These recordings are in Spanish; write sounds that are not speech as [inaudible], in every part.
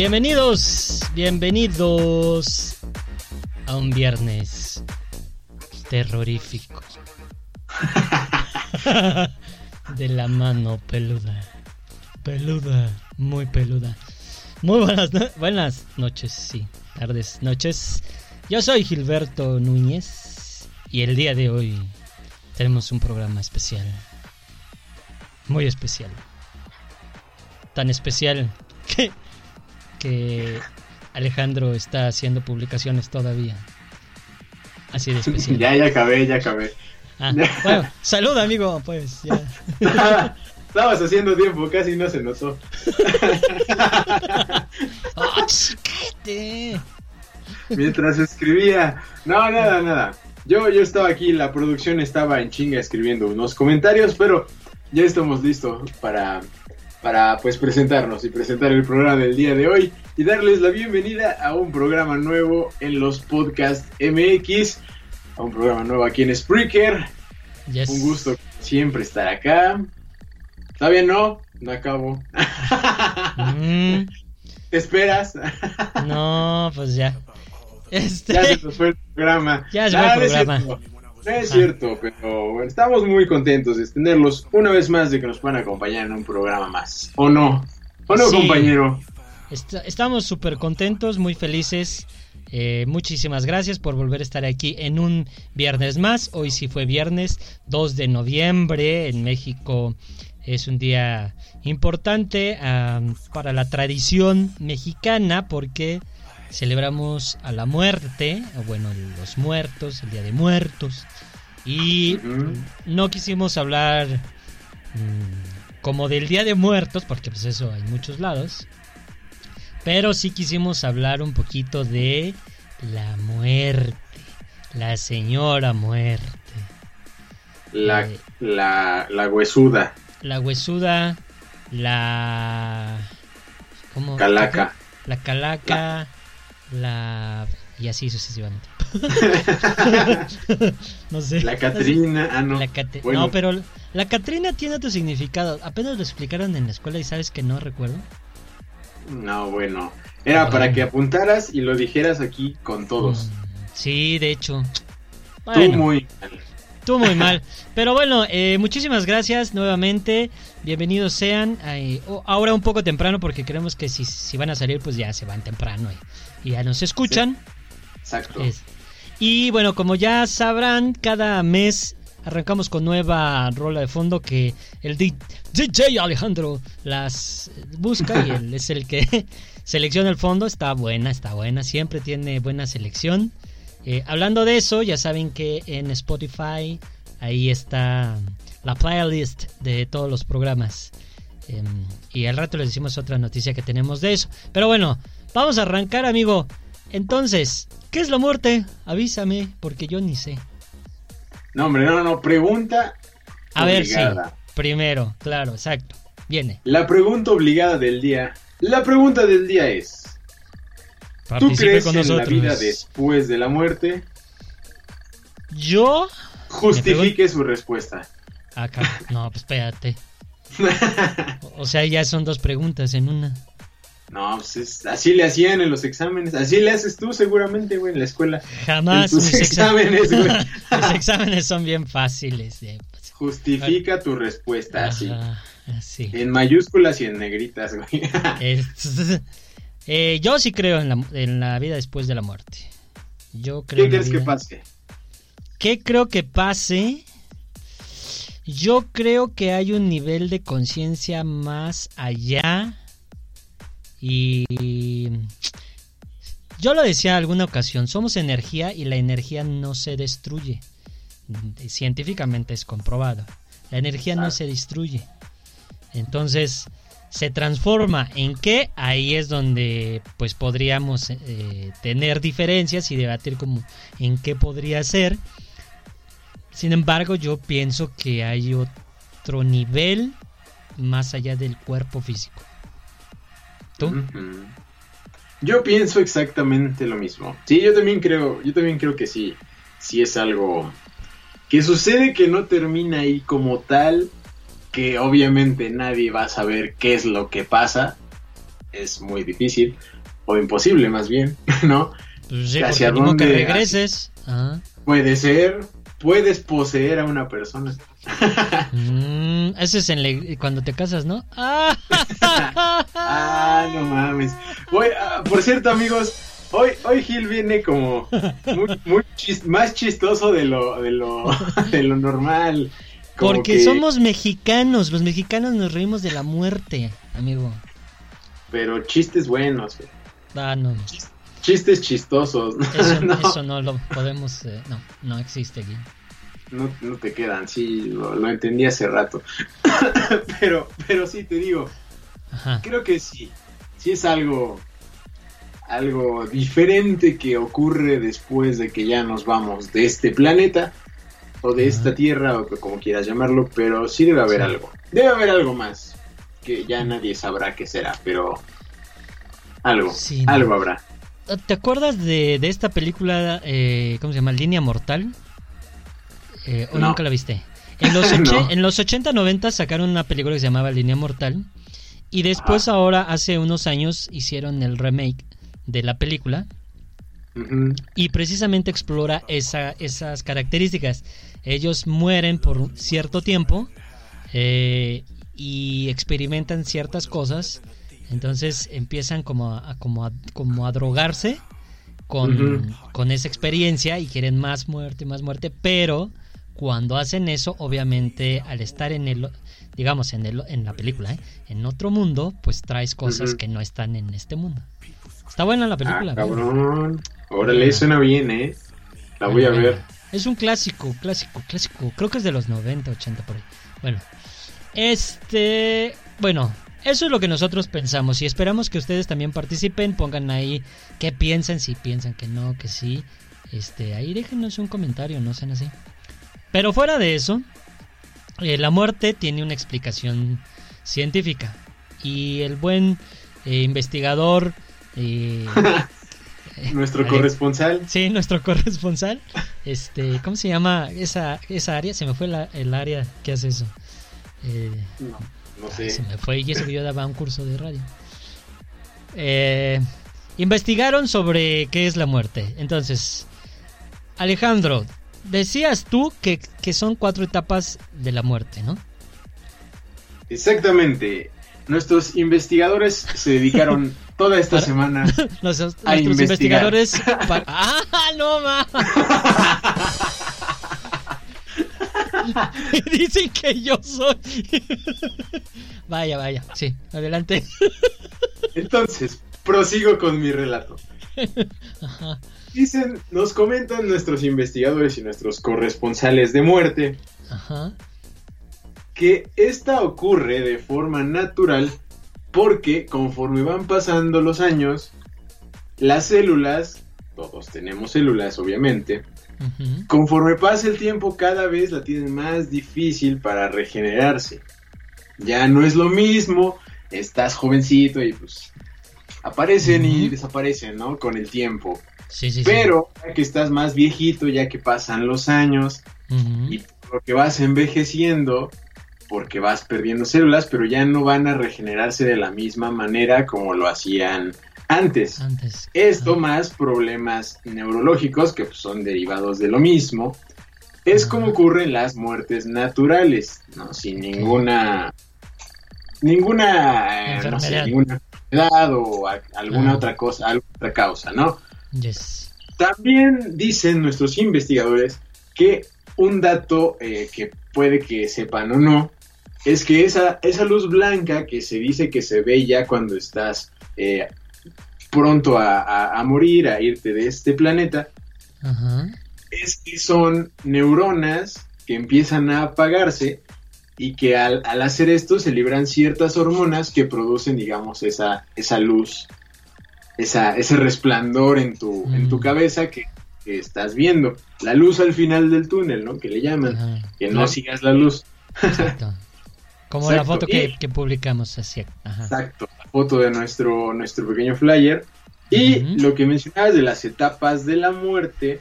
Bienvenidos, bienvenidos a un viernes terrorífico. [laughs] De la mano peluda. Peluda, muy peluda. Muy buenas, buenas noches, sí, tardes, noches. Yo soy Gilberto Núñez y el día de hoy tenemos un programa especial. Muy especial. Tan especial que que Alejandro está haciendo publicaciones todavía. Así de especial. [laughs] ya, ya acabé, ya acabé. Ah, bueno, salud amigo, pues ya. [laughs] Estabas haciendo tiempo, casi no se notó. [laughs] oh, Mientras escribía. No, nada, nada. Yo, yo estaba aquí, la producción estaba en chinga escribiendo unos comentarios, pero ya estamos listos para para pues presentarnos y presentar el programa del día de hoy y darles la bienvenida a un programa nuevo en los Podcast MX, a un programa nuevo aquí en Spreaker. Un gusto siempre estar acá. ¿Está bien, no? No acabo. Mm. ¿Te esperas? no, pues ya. Este... Ya se nos fue el programa. Ya se fue el programa. No es cierto, pero estamos muy contentos de tenerlos una vez más de que nos puedan acompañar en un programa más. ¿O no? ¿O no, compañero? estamos súper contentos, muy felices. Eh, muchísimas gracias por volver a estar aquí en un viernes más. Hoy sí fue viernes 2 de noviembre. En México es un día importante para la tradición mexicana porque celebramos a la muerte, o bueno, los muertos, el Día de Muertos. Y no quisimos hablar mm, como del Día de Muertos, porque pues eso hay muchos lados. Pero sí quisimos hablar un poquito de la muerte, la señora muerte. La, eh, la, la huesuda. La huesuda, la... ¿Cómo? Calaca. La calaca, la... Y así sucesivamente. [laughs] [laughs] no sé. La Catrina, ah, no. No, pero la Catrina tiene otro significado. Apenas lo explicaron en la escuela y sabes que no recuerdo. No, bueno. Era para que apuntaras y lo dijeras aquí con todos. Mm, sí, de hecho. Tú muy mal. Tú muy mal. Pero bueno, eh, muchísimas gracias nuevamente. Bienvenidos sean. ahora un poco temprano porque creemos que si, si, van a salir pues ya se van temprano y, ya nos escuchan. exacto. y bueno, como ya sabrán, cada mes arrancamos con nueva rola de fondo que el DJ Alejandro las busca y él es el que [laughs] selecciona el fondo. Está buena, está buena, siempre tiene buena selección. Eh, hablando de eso, ya saben que en Spotify ahí está la playlist de todos los programas. Em, y al rato les decimos otra noticia que tenemos de eso. Pero bueno, vamos a arrancar, amigo. Entonces, ¿qué es la muerte? Avísame, porque yo ni sé. No, hombre, no, no, pregunta. A ver, sí. Primero, claro, exacto. Viene. La pregunta obligada del día. La pregunta del día es: ¿Tú crees en la vida después de la muerte? Yo. Justifique su respuesta. Acá. No, pues espérate. [laughs] o sea, ya son dos preguntas en una. No, pues así le hacían en los exámenes. Así le haces tú seguramente, güey, en la escuela. Jamás. mis exámenes, güey. [laughs] Los exámenes son bien fáciles. Pues. Justifica tu respuesta, así. En mayúsculas y en negritas, güey. [laughs] eh, yo sí creo en la, en la, vida después de la muerte. Yo creo ¿Qué crees que pase? ¿Qué creo que pase? Yo creo que hay un nivel de conciencia más allá y yo lo decía alguna ocasión, somos energía y la energía no se destruye. Científicamente es comprobado. La energía no se destruye. Entonces, se transforma en qué, ahí es donde pues podríamos eh, tener diferencias y debatir como en qué podría ser. Sin embargo, yo pienso que hay otro nivel más allá del cuerpo físico. Yo pienso exactamente lo mismo. Sí, yo también creo, yo también creo que sí, sí es algo que sucede que no termina ahí como tal, que obviamente nadie va a saber qué es lo que pasa. Es muy difícil o imposible más bien, [laughs] ¿no? Pues sí, hacia dónde que regreses. Puede ser, puedes poseer a una persona. Mm, ese es en cuando te casas, ¿no? [laughs] ah, no mames. Ah, por cierto, amigos, hoy, hoy Gil viene como muy, más chistoso de lo, de lo, [laughs] de lo normal. Porque somos mexicanos, los mexicanos nos reímos de la muerte, amigo. Pero chistes buenos, Ah, no. Chistes chistosos. Eso [laughs] no. eso no lo podemos, eh, no, no existe aquí no, no te quedan, sí, lo, entendí hace rato. [coughs] pero, pero sí, te digo, creo que sí, sí es algo, algo diferente que ocurre después de que ya nos vamos de este planeta, o de esta tierra, o como quieras llamarlo, pero sí debe haber algo, debe haber algo más. que ya nadie sabrá qué será, pero algo, algo habrá. ¿Te acuerdas de, esta película, eh, ¿cómo se llama? Línea Mortal? Eh, ¿O nunca la viste? En los, [laughs] en los 80, 90 sacaron una película que se llamaba Línea Mortal. Y después ahora, hace unos años, hicieron el remake de la película. Y precisamente explora esa, esas características. Ellos mueren por cierto tiempo eh, y experimentan ciertas cosas. Entonces empiezan como a, como a, como a drogarse con, con esa experiencia y quieren más muerte, más muerte. Pero cuando hacen eso, obviamente al estar en el, digamos, en, el, en la película, ¿eh? en otro mundo, pues traes cosas que no están en este mundo. Está buena la película. Ah, cabrón. Órale, suena bien, ¿eh? La voy a ver. Es un clásico, clásico, clásico. Creo que es de los 90, 80 por ahí. Bueno, este, bueno, eso es lo que nosotros pensamos y esperamos que ustedes también participen, pongan ahí qué piensan, si piensan que no, que sí. Este, ahí déjenos un comentario, no sean así. Pero fuera de eso, eh, la muerte tiene una explicación científica. Y el buen eh, investigador... Eh, [laughs] nuestro corresponsal. Sí, nuestro corresponsal. Este, ¿Cómo se llama esa, esa área? Se me fue el área que hace eso. no, no sé. Se me fue y eso que yo daba un curso de radio. investigaron sobre qué es la muerte. Entonces, Alejandro, decías tú que, son cuatro etapas de la muerte, ¿no? Exactamente. Nuestros investigadores se dedicaron [laughs] toda esta semana [laughs] Los, a nuestros investigadores [laughs] ¡Ah, no ma! [laughs] Dicen que yo soy. [laughs] vaya, vaya. Sí, adelante. [laughs] Entonces, prosigo con mi relato. Ajá. Dicen, nos comentan nuestros investigadores y nuestros corresponsales de muerte que esta ocurre de forma natural porque conforme van pasando los años, las células, todos tenemos células obviamente, conforme pasa el tiempo cada vez la tienen más difícil para regenerarse. Ya no es lo mismo, estás jovencito y pues aparecen y desaparecen, ¿no? Con el tiempo. Pero ya que estás más viejito, ya que pasan los años y lo que vas envejeciendo, porque vas perdiendo células, pero ya no van a regenerarse de la misma manera como lo hacían antes. Esto más problemas neurológicos que son derivados de lo mismo. Es como ocurren las muertes naturales, ¿no? Sin ninguna ninguna eh, ninguna enfermedad o alguna otra cosa, alguna otra causa, ¿no? También dicen nuestros investigadores que un dato eh, que puede que sepan o no es que esa, esa luz blanca que se dice que se ve ya cuando estás eh, pronto a, morir, a irte de este planeta, es que son neuronas que empiezan a apagarse y que al, al, hacer esto se libran ciertas hormonas que producen, digamos, esa, esa luz esa, ese resplandor en tu, en tu mm. cabeza que, estás viendo. La luz al final del túnel, ¿no? Que le llaman. Que no sigas la luz. Exacto. Como la foto que, publicamos así. Exacto, foto de nuestro, nuestro pequeño flyer. Y lo que mencionabas de las etapas de la muerte,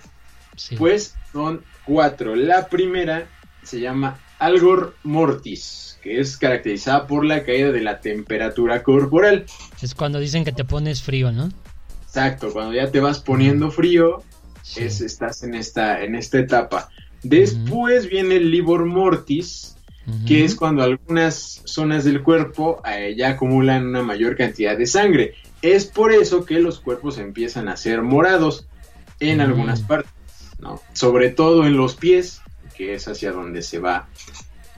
pues son cuatro. La primera se llama Algor Mortis que es caracterizada por la caída de la temperatura corporal. Es cuando dicen que te pones frío, ¿no? Exacto, cuando ya te vas poniendo frío, es, estás en esta, en esta etapa. Después viene el livor mortis, que es cuando algunas zonas del cuerpo eh, ya acumulan una mayor cantidad de sangre. Es por eso que los cuerpos empiezan a ser morados en algunas partes, ¿no? Sobre todo en los pies, que es hacia donde se va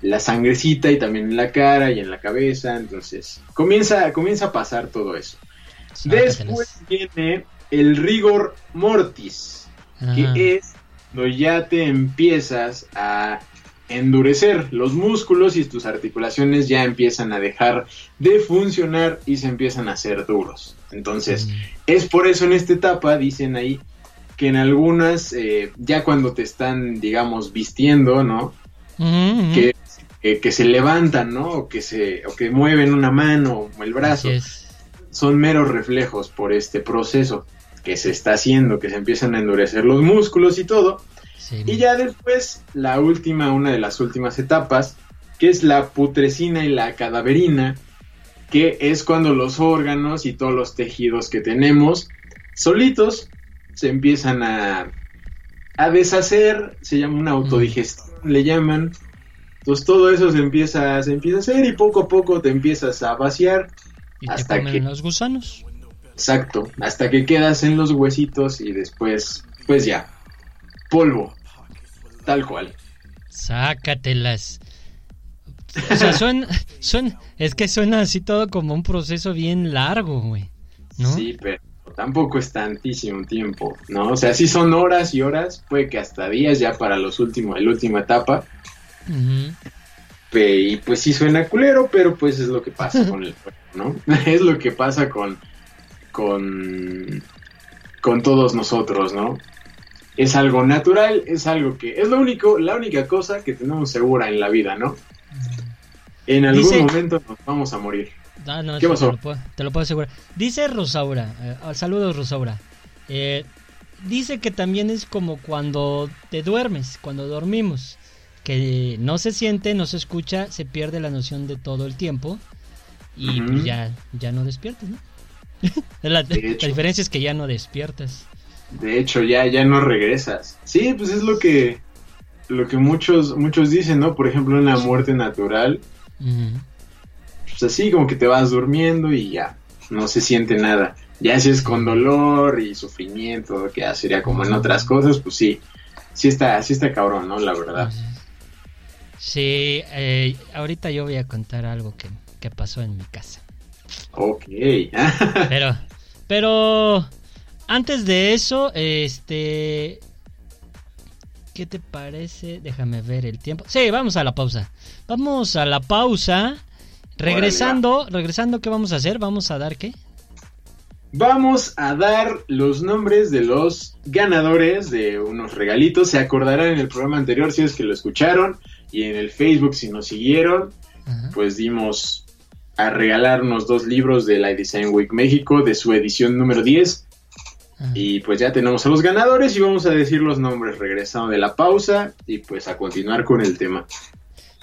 la sangrecita y también en la cara y en la cabeza. Entonces, comienza, comienza a pasar todo eso. Después viene el rigor mortis, que es cuando ya te empiezas a endurecer los músculos y tus articulaciones ya empiezan a dejar de funcionar y se empiezan a hacer duros. Entonces, mm. es por eso en esta etapa, dicen ahí, que en algunas, eh, ya cuando te están, digamos, vistiendo, ¿no? Que que se levantan, ¿no? O que, se, o que mueven una mano o el brazo. Son meros reflejos por este proceso que se está haciendo, que se empiezan a endurecer los músculos y todo. Y ya después, la última, una de las últimas etapas, que es la putrescina y la cadaverina, que es cuando los órganos y todos los tejidos que tenemos solitos se empiezan a, a deshacer, se llama una autodigestión, le llaman. Entonces todo eso se empieza, se empieza a hacer y poco a poco te empiezas a vaciar. Y hasta te comen los gusanos. Exacto, hasta que quedas en los huesitos y después, pues ya, polvo, tal cual. Sácatelas. O sea, suena, es que suena así todo como un proceso bien largo, güey. ¿no? Sí, pero tampoco es tantísimo tiempo, ¿no? O sea, sí son horas y horas, puede que hasta días ya para los últimos, la última etapa. y pues sí suena culero, pero pues es lo que pasa [laughs] con el cuerpo, ¿no? [laughs] es lo que pasa con, con, con todos nosotros, ¿no? Es algo natural, es algo que es lo único, la única cosa que tenemos segura en la vida, ¿no? En algún momento nos vamos a morir. Ah, ¿Qué pasó? Te lo, puedo, asegurar. Dice Rosaura, eh, saludos Rosaura. Eh, dice que también es como cuando te duermes, cuando dormimos, que no se siente, no se escucha, se pierde la noción de todo el tiempo y pues ya, ya no despiertas, ¿no? [laughs] la, diferencia es que ya no despiertas. De hecho, ya, ya no regresas. Sí, pues es lo que, lo que muchos, muchos dicen, ¿no? Por ejemplo, en la muerte natural. Pues así como que te vas durmiendo y ya, no se siente nada. Ya si es con dolor y sufrimiento, que ya sería como en otras cosas, pues sí, sí está, sí está cabrón, ¿no? La verdad. Sí, eh, ahorita yo voy a contar algo que, que pasó en mi casa. Ok. [laughs] pero, pero antes de eso, este, ¿qué te parece? Déjame ver el tiempo. Sí, vamos a la pausa. Vamos a la pausa. Regresando, regresando, ¿qué vamos a hacer? Vamos a dar qué? Vamos a dar los nombres de los ganadores de unos regalitos. Se acordarán en el programa anterior si es que lo escucharon y en el Facebook si nos siguieron, pues dimos a regalarnos dos libros de la Design Week México de su edición número 10. Y pues ya tenemos a los ganadores y vamos a decir los nombres regresando de la pausa y pues a continuar con el tema.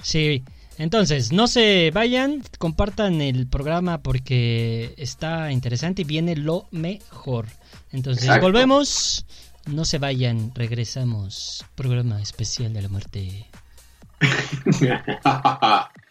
Sí, entonces no se vayan, compartan el programa porque está interesante y viene lo mejor. Entonces volvemos, no se vayan, regresamos. Programa especial de la muerte. [laughs]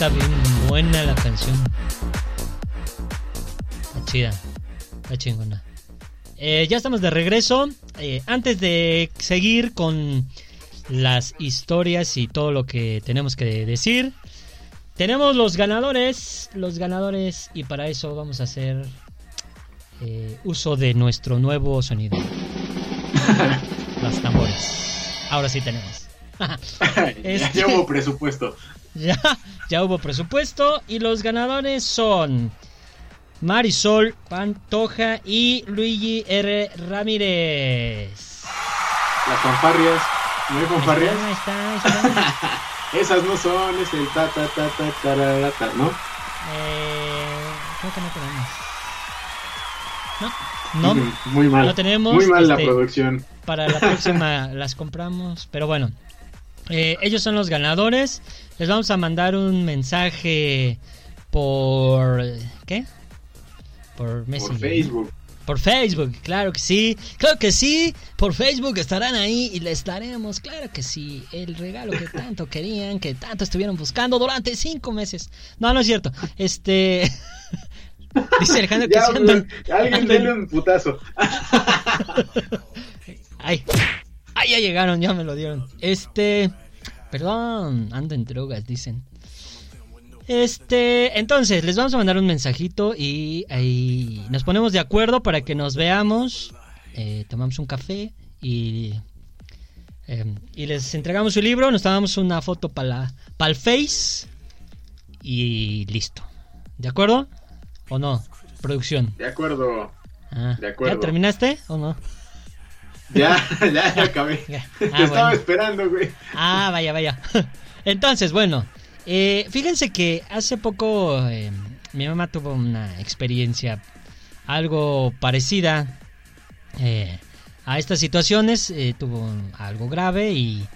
está bien buena la canción. Está chida. Está chingona. Eh, ya estamos de regreso. Eh, antes de seguir con las historias y todo lo que tenemos que decir, tenemos los ganadores. Los ganadores y para eso vamos a hacer eh, uso de nuestro nuevo sonido. [laughs] Los tambores. Ahora sí tenemos. [laughs] [laughs] Este, ya hubo presupuesto. [laughs] Ya, ya hubo presupuesto y los ganadores son Marisol Pantoja y Luigi R. Ramírez. Las fanfarrias. ¿No hay fanfarrias? Ahí está, ahí está. [laughs] Esas no son, es el ta ta ta ta ta, ¿no? Eh, creo que no tenemos. No, no. Muy mal. No tenemos. Muy mal la este, producción. Para la próxima [laughs] las compramos, pero bueno. Eh, ellos son los ganadores. Les vamos a mandar un mensaje por... ¿Qué? Por Messenger. Por Facebook. Por Facebook, claro que sí. Claro que sí. Por Facebook estarán ahí y les daremos, claro que sí, el regalo que tanto [laughs] querían, que tanto estuvieron buscando durante cinco meses. No, no es cierto. Este... [laughs] Dice Alejandro que Ya, se andan- alguien andan- denle un putazo. [laughs] Ay, ay, ya llegaron, ya me lo dieron. Este, perdón, ando en drogas, dicen. Este, entonces, les vamos a mandar un mensajito y ahí nos ponemos de acuerdo para que nos veamos, eh, tomamos un café y, eh, y les entregamos su libro, nos tomamos una foto para el Face y listo. ¿De acuerdo? ¿O no? Producción. De acuerdo. Ah, De acuerdo. ¿Ya terminaste o no? Ya, [laughs] ya, ya acabé. Ya. Te Ah, estaba esperando, güey. Ah, vaya, vaya. [laughs] Entonces, bueno, eh, fíjense que hace poco eh, mi mamá tuvo una experiencia algo parecida eh, a estas situaciones. eh, tuvo algo grave y,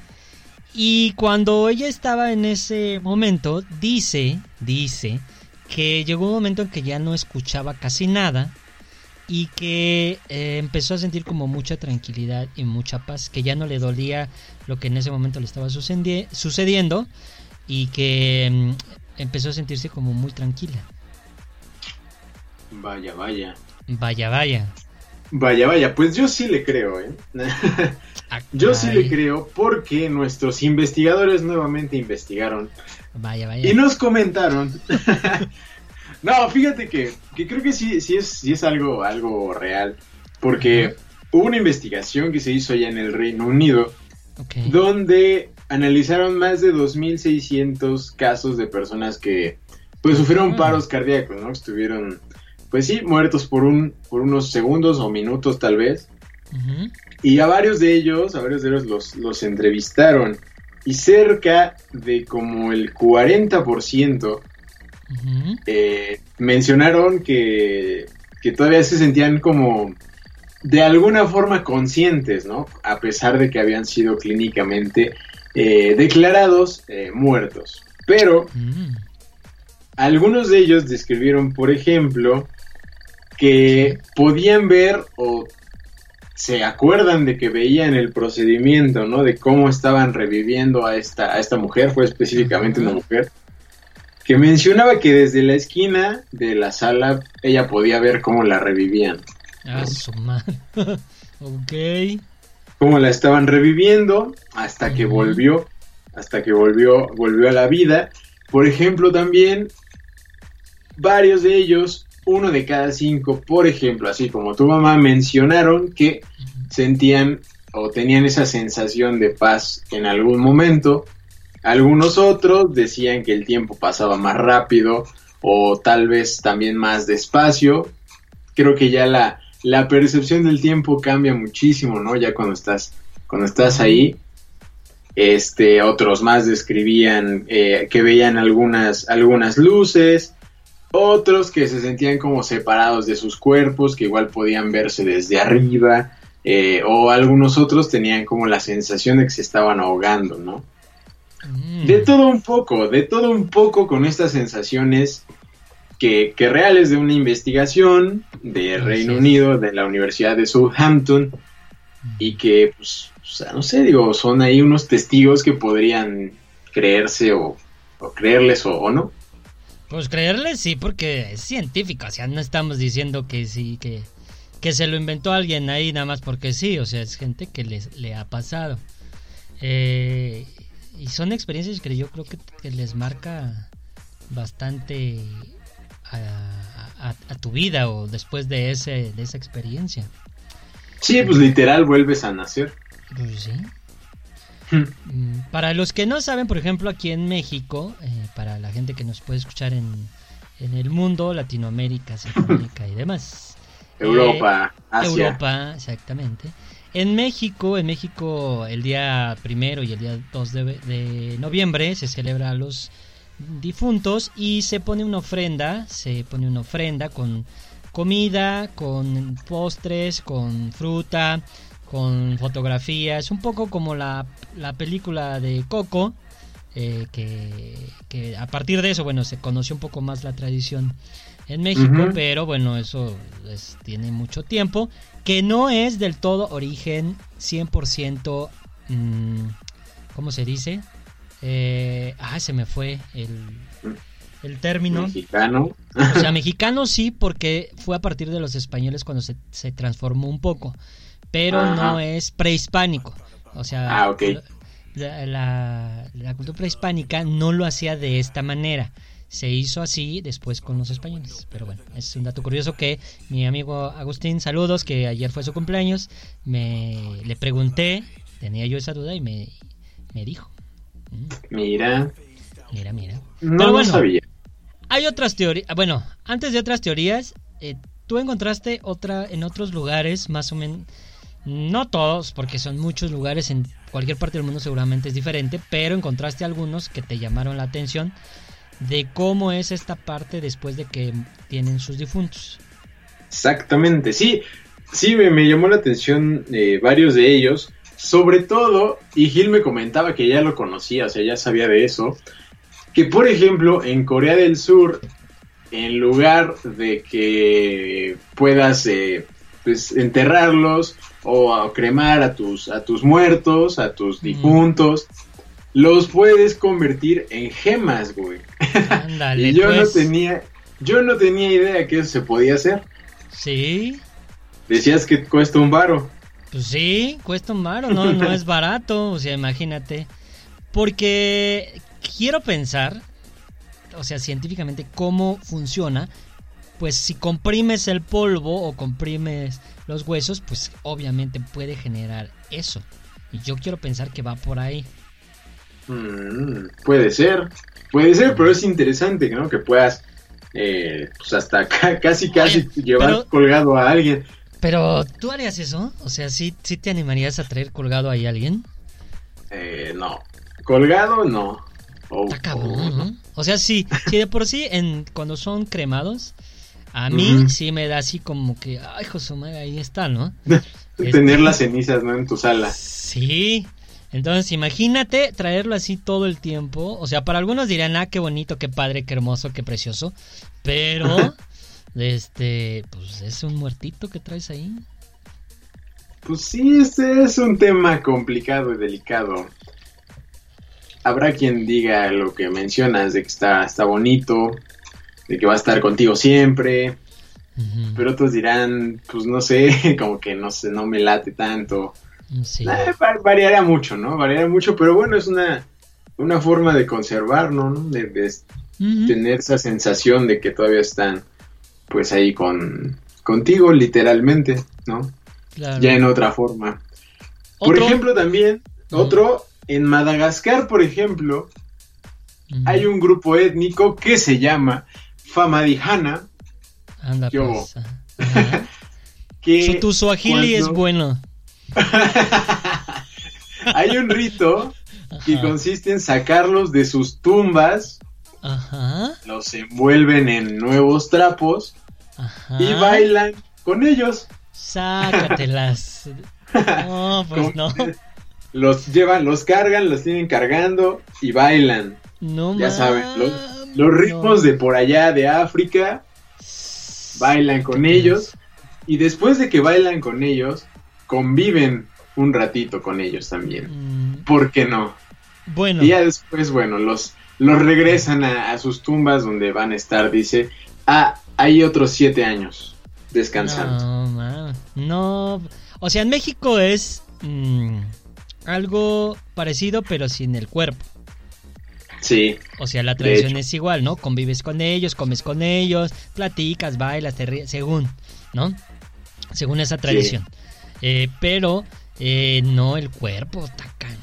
y cuando ella estaba en ese momento, dice, dice que llegó un momento en que ya no escuchaba casi nada y que eh, empezó a sentir como mucha tranquilidad y mucha paz, que ya no le dolía lo que en ese momento le estaba sucedi- sucediendo y que mm, empezó a sentirse como muy tranquila. Vaya, vaya. Vaya, vaya. Vaya, vaya. Pues yo sí le creo, ¿eh? Ah, [laughs] Yo sí le creo porque nuestros investigadores nuevamente investigaron Vaya, vaya. y nos comentaron. No, fíjate que, que creo que sí, sí es, sí es algo, algo real. Porque hubo una investigación que se hizo allá en el Reino Unido donde analizaron más de 2.600 casos de personas que pues sufrieron Ah. paros cardíacos, ¿no? Estuvieron, pues sí, muertos por, un, por unos segundos o minutos tal vez. Y a varios de ellos, a varios de ellos los, los entrevistaron. Y cerca de como el 40% Eh, mencionaron que, que todavía se sentían como de alguna forma conscientes, ¿no? A pesar de que habían sido clínicamente eh, declarados eh, muertos. Pero Mm. algunos de ellos describieron, por ejemplo, que podían ver o se acuerdan de que veían el procedimiento, ¿no? De cómo estaban reviviendo a esta, a esta mujer, fue específicamente una mujer, que mencionaba que desde la esquina de la sala ella podía ver cómo la revivían, Ah, su madre. [laughs] ok. cómo la estaban reviviendo hasta que volvió, hasta que volvió, volvió a la vida. Por ejemplo, también varios de ellos, uno de cada cinco, por ejemplo, así como tu mamá, mencionaron que sentían o tenían esa sensación de paz en algún momento. Algunos otros decían que el tiempo pasaba más rápido o tal vez también más despacio. Creo que ya la, percepción del tiempo cambia muchísimo, ¿no? Ya cuando estás, cuando estás ahí. Este, otros más describían eh, que veían algunas, algunas luces, otros que se sentían como separados de sus cuerpos, que igual podían verse desde arriba, eh, o algunos otros tenían como la sensación de que se estaban ahogando, ¿no? Mm. De todo un poco, de todo un poco con estas sensaciones que, que reales de una investigación de Reino. Unido, de la Universidad de Southampton, y que, pues, o sea, no sé, digo, son ahí unos testigos que podrían creerse o, o creerles o, no. Pues creerles sí, porque es científico, o sea, no estamos diciendo que sí, que, que se lo inventó alguien ahí nada más porque sí, o sea, es gente que les, le ha pasado. Eh, y son experiencias que yo creo que, les marca bastante a, tu vida o después de, ese, de esa experiencia. Sí, pues literal vuelves a nacer. Pues sí. Hmm. Mm, para los que no saben, por ejemplo, aquí en México, eh, para la gente que nos puede escuchar en, en el mundo, Latinoamérica, Centroamérica y demás. Europa, eh, Asia. Europa, exactamente. En México, en México el día primero y el día 2 de, noviembre se celebra a los difuntos y se pone una ofrenda, se pone una ofrenda con comida, con postres, con fruta, con fotografías, un poco como la, película de Coco, eh, que, a partir de eso, bueno, se conoció un poco más la tradición en México, pero bueno, eso tiene mucho tiempo que no es del todo origen 100%, mmm, ¿cómo se dice? Eh, ah, se me fue el, el término. Mexicano. O sea, mexicano sí, porque fue a partir de los españoles cuando se, se transformó un poco, pero no es prehispánico. O sea, ah, la, la, la cultura prehispánica no lo hacía de esta manera se hizo así después con los españoles. Pero bueno, es un dato curioso que mi amigo Agustín, saludos, que ayer fue su cumpleaños, me le pregunté, tenía yo esa duda y me, me dijo. Mm. Mira. Mira, mira. No lo sabía. Hay otras teorías, bueno, antes de otras teorías, eh, tú encontraste otra en otros lugares, más o menos, no todos, porque son muchos lugares en cualquier parte del mundo seguramente es diferente, pero encontraste algunos que te llamaron la atención de cómo es esta parte después de que tienen sus difuntos. Exactamente, sí, sí, me, llamó la atención eh, varios de ellos, sobre todo, y Gil me comentaba que ya lo conocía, o sea, ya sabía de eso, que por ejemplo en Corea del Sur, en lugar de que puedas eh, pues, enterrarlos o cremar a tus, a tus muertos, a tus difuntos, los puedes convertir en gemas, güey. [laughs] Ándale, y yo no pues. tenía, yo no tenía idea que eso se podía hacer. Sí. Decías que cuesta un varo. Pues sí, cuesta un varo, no, no es [laughs] barato, o sea, imagínate. Porque quiero pensar, o sea, científicamente, cómo funciona. Pues si comprimes el polvo o comprimes los huesos, pues obviamente puede generar eso. Y yo quiero pensar que va por ahí. Mm, puede ser, puede ser, pero es interesante ¿no? que puedas eh, pues hasta [laughs] casi casi llevar colgado a alguien. Pero, ¿tú harías eso? O sea, ¿sí, sí te animarías a traer colgado ahí a alguien? Eh, no. Colgado, no. O sea, sí, sí, de por sí, en, cuando son cremados, a mí sí me da así como que, ay, José, ahí está, ¿no? [laughs] Tener este, las cenizas, ¿no? En tu sala. Sí, entonces, imagínate traerlo así todo el tiempo. O sea, para algunos dirán, ah, qué bonito, qué padre, qué hermoso, qué precioso. Pero, [laughs] este, pues es un muertito que traes ahí. Pues sí, este es un tema complicado y delicado. Habrá quien diga lo que mencionas, de que está, está bonito, de que va a estar contigo siempre. Pero otros dirán, pues no sé, [laughs] como que no sé, no me late tanto. Sí. Eh, variaría mucho, ¿no? Variaría mucho, pero bueno, es una, una forma de conservar, ¿no? De, tener esa sensación de que todavía están, pues ahí con contigo, literalmente, ¿no? Ya en otra forma. Por ejemplo, también, otro, en Madagascar, por ejemplo, hay un grupo étnico que se llama Famadihana. Anda, pues, [laughs] que tu suajili es bueno. [laughs] Hay un rito que consiste en sacarlos de sus tumbas, los envuelven en nuevos trapos y bailan con ellos. Sácatelas. [laughs] No, pues no. [laughs] Los llevan, los cargan, los tienen cargando y bailan. No Ya saben, los, ritmos de por allá de África bailan con ellos y después de que bailan con ellos conviven un ratito con ellos también. Mm. ¿Por qué no? Bueno. Y ya después, bueno, los, los regresan a, sus tumbas donde van a estar, dice, ah, hay otros siete años descansando. No, no, o sea, en México es mm, algo parecido pero sin el cuerpo. Sí. O sea, la tradición es igual, ¿no? Convives con ellos, comes con ellos, platicas, bailas, te ríes, según, ¿no? Según esa tradición. Eh, pero eh, no el cuerpo, tacán.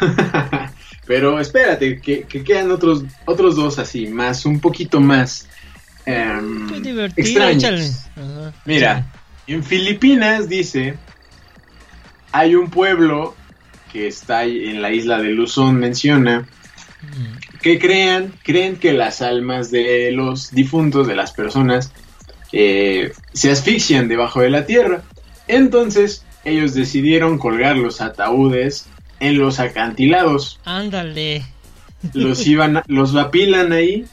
[laughs] pero espérate, que, quedan otros, otros dos así, más, un poquito más em, extraños. Mira, en Filipinas dice, hay un pueblo que está en la isla de Luzón, menciona, que crean, creen que las almas de los difuntos, de las personas, eh, se asfixian debajo de la tierra. Entonces, ellos decidieron colgar los ataúdes en los acantilados. Ándale. Los [laughs] iban, los apilan ahí.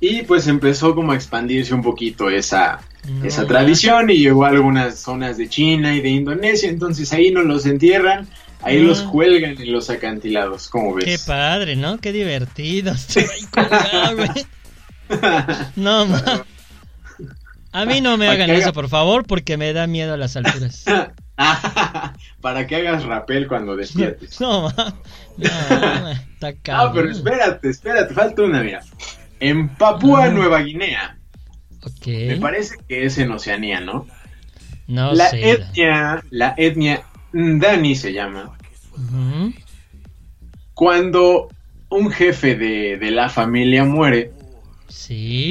Y pues empezó como a expandirse un poquito esa, esa tradición y llegó a algunas zonas de China y de Indonesia. Entonces ahí no los entierran Ahí ah. los cuelgan en los acantilados, como ves. Qué padre, ¿no? Qué divertido. [laughs] no, ma. A mí no me hagan eso, por favor, porque me da miedo a las alturas. [laughs] Para que hagas rapel cuando despiertes. [laughs] No, ma. No, está Ah, pero espérate, espérate, falta una, mira. En Papúa ah. Nueva Guinea. Ok. Me parece que es en Oceanía, ¿no? No la sé. Etnia, la etnia Dani se llama. Cuando un jefe de, la familia muere,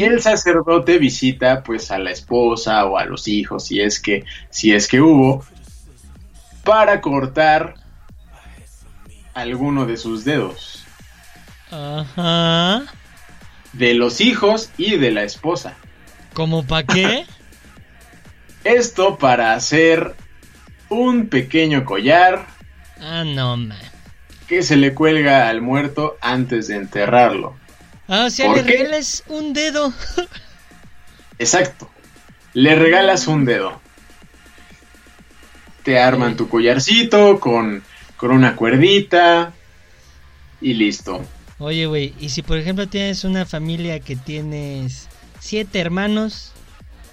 el sacerdote visita pues a la esposa o a los hijos, si es que, si es que hubo, para cortar alguno de sus dedos. Ajá. De los hijos y de la esposa. ¿Cómo para qué? [laughs] Esto para hacer un pequeño collar. Ah, no, man. Que se le cuelga al muerto antes de enterrarlo. Ah, o sea, le regalas un dedo. Exacto. Le regalas un dedo. Te arman tu collarcito con, con una cuerdita y listo. Oye, güey, y si por ejemplo tienes una familia que tienes siete hermanos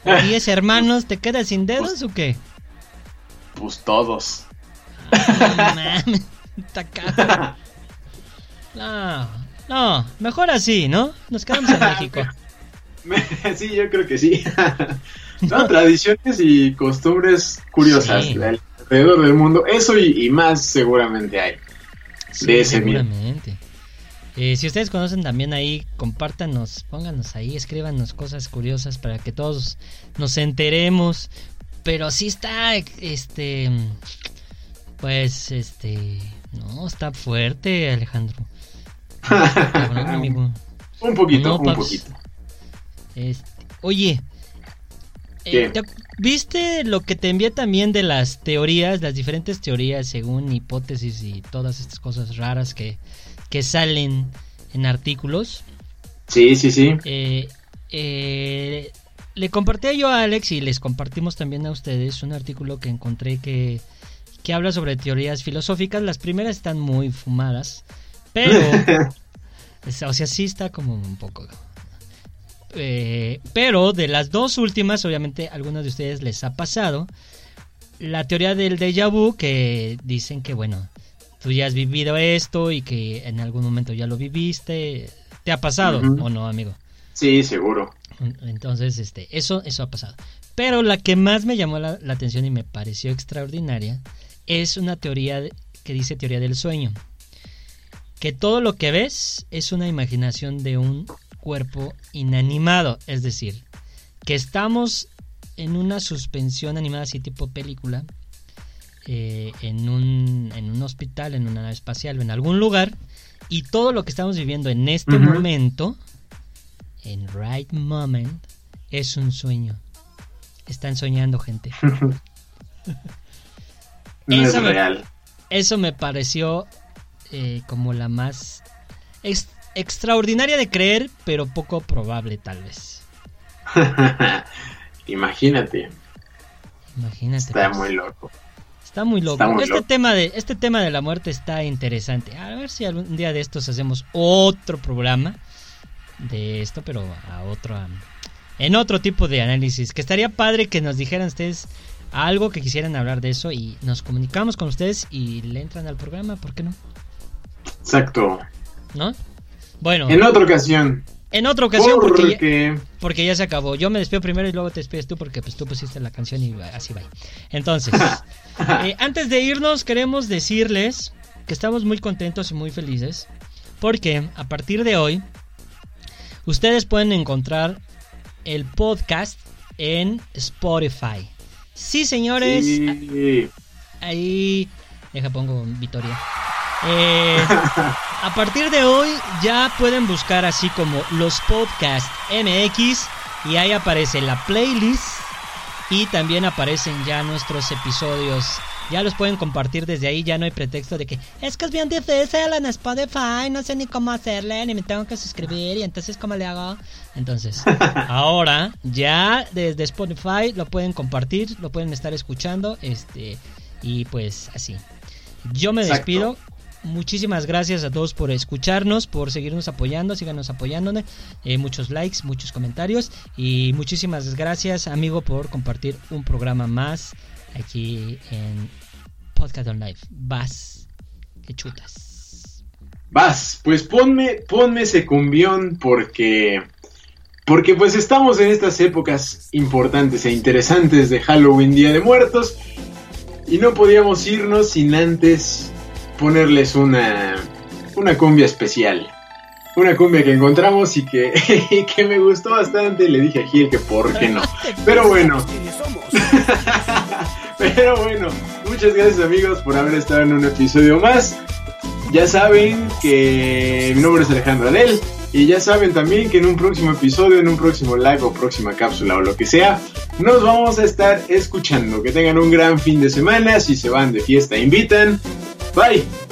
o [laughs] diez hermanos, ¿te quedas sin dedos pues o qué? Pues todos. no, [laughs] [laughs] no, mejor así, ¿no? Nos quedamos en [laughs] México. sí, yo creo que sí. [laughs] no, tradiciones y costumbres curiosas alrededor del mundo. Eso y, más seguramente hay. de ese seguramente. Eh, si ustedes conocen también ahí, compártanos, pónganos ahí, escríbanos cosas curiosas para que todos nos enteremos. Pero sí está, este, pues, este, no, está fuerte, Alejandro. [laughs] Un poquito, un poquito. Este, oye, eh, ¿viste lo que te envié también de las teorías, las diferentes teorías según hipótesis y todas estas cosas raras que, que salen en artículos? Sí, sí, sí. Eh, eh, le compartí yo a Alex y les compartimos también a ustedes un artículo que encontré que, que habla sobre teorías filosóficas. Las primeras están muy fumadas, pero... [laughs] o sea, sí está como un poco... Eh, pero de las dos últimas, obviamente, a algunos de ustedes les ha pasado. La teoría del déjà vu, que dicen que, bueno, tú ya has vivido esto y que en algún momento ya lo viviste. ¿Te ha pasado o no, amigo? Sí, seguro. Entonces, este, eso, eso ha pasado. Pero la que más me llamó la, atención y me pareció extraordinaria es una teoría que dice teoría del sueño. Que todo lo que ves es una imaginación de un cuerpo inanimado. Es decir, que estamos en una suspensión animada así tipo película. Eh, en, un, en un hospital, en una nave espacial o en algún lugar. Y todo lo que estamos viviendo en este momento en right moment es un sueño. Están soñando, gente. [laughs] eso, Me, eso me pareció eh, como la más extraordinaria de creer, pero poco probable tal vez. [laughs] Imagínate. Imagínate. Está pues. muy loco. Está muy loco. este tema de este tema de la muerte está interesante. A ver si algún día de estos hacemos otro programa de esto, pero a otro en otro tipo de análisis. Que estaría padre que nos dijeran ustedes algo que quisieran hablar de eso y nos comunicamos con ustedes y le entran al programa, ¿por qué no? Exacto. ¿No? Bueno. En otra ocasión. En otra ocasión porque, porque, ya, se acabó. Yo me despido primero y luego te despides tú porque pues tú pusiste la canción y así va. Entonces, [laughs] eh, antes de irnos queremos decirles que estamos muy contentos y muy felices porque a partir de hoy ustedes pueden encontrar el podcast en Spotify. Sí, señores. Ahí, deja pongo Victoria. Eh, [laughs] a partir de hoy ya pueden buscar así como los podcasts MX y ahí aparece la playlist y también aparecen ya nuestros episodios. Ya los pueden compartir desde ahí, ya no hay pretexto de que es que es bien difícil en Spotify, no sé ni cómo hacerle, ni me tengo que suscribir y entonces cómo le hago. Entonces, [laughs] ahora ya desde Spotify lo pueden compartir, lo pueden estar escuchando, este y pues así. Yo me despido muchísimas gracias a todos por escucharnos, por seguirnos apoyando, síganos apoyándonos. Eh, muchos likes, muchos comentarios y muchísimas gracias, amigo, por compartir un programa más aquí en Podcast on Life. Vas, que chutas. Vas, pues ponme, ponme ese cumbión porque. Porque pues estamos en estas épocas importantes e interesantes de Halloween, Día de Muertos, y no podíamos irnos sin antes ponerles una, una cumbia especial. Una cumbia que encontramos y que, [laughs] que me gustó bastante. Le dije a Gil que por qué no. [laughs] Pero bueno. [laughs] Pero bueno, muchas gracias amigos por haber estado en un episodio más. Ya saben que mi nombre es Alejandro Adel. Y ya saben también que en un próximo episodio, en un próximo live o próxima cápsula o lo que sea, nos vamos a estar escuchando. Que tengan un gran fin de semana. Si se van de fiesta, invitan. Bye.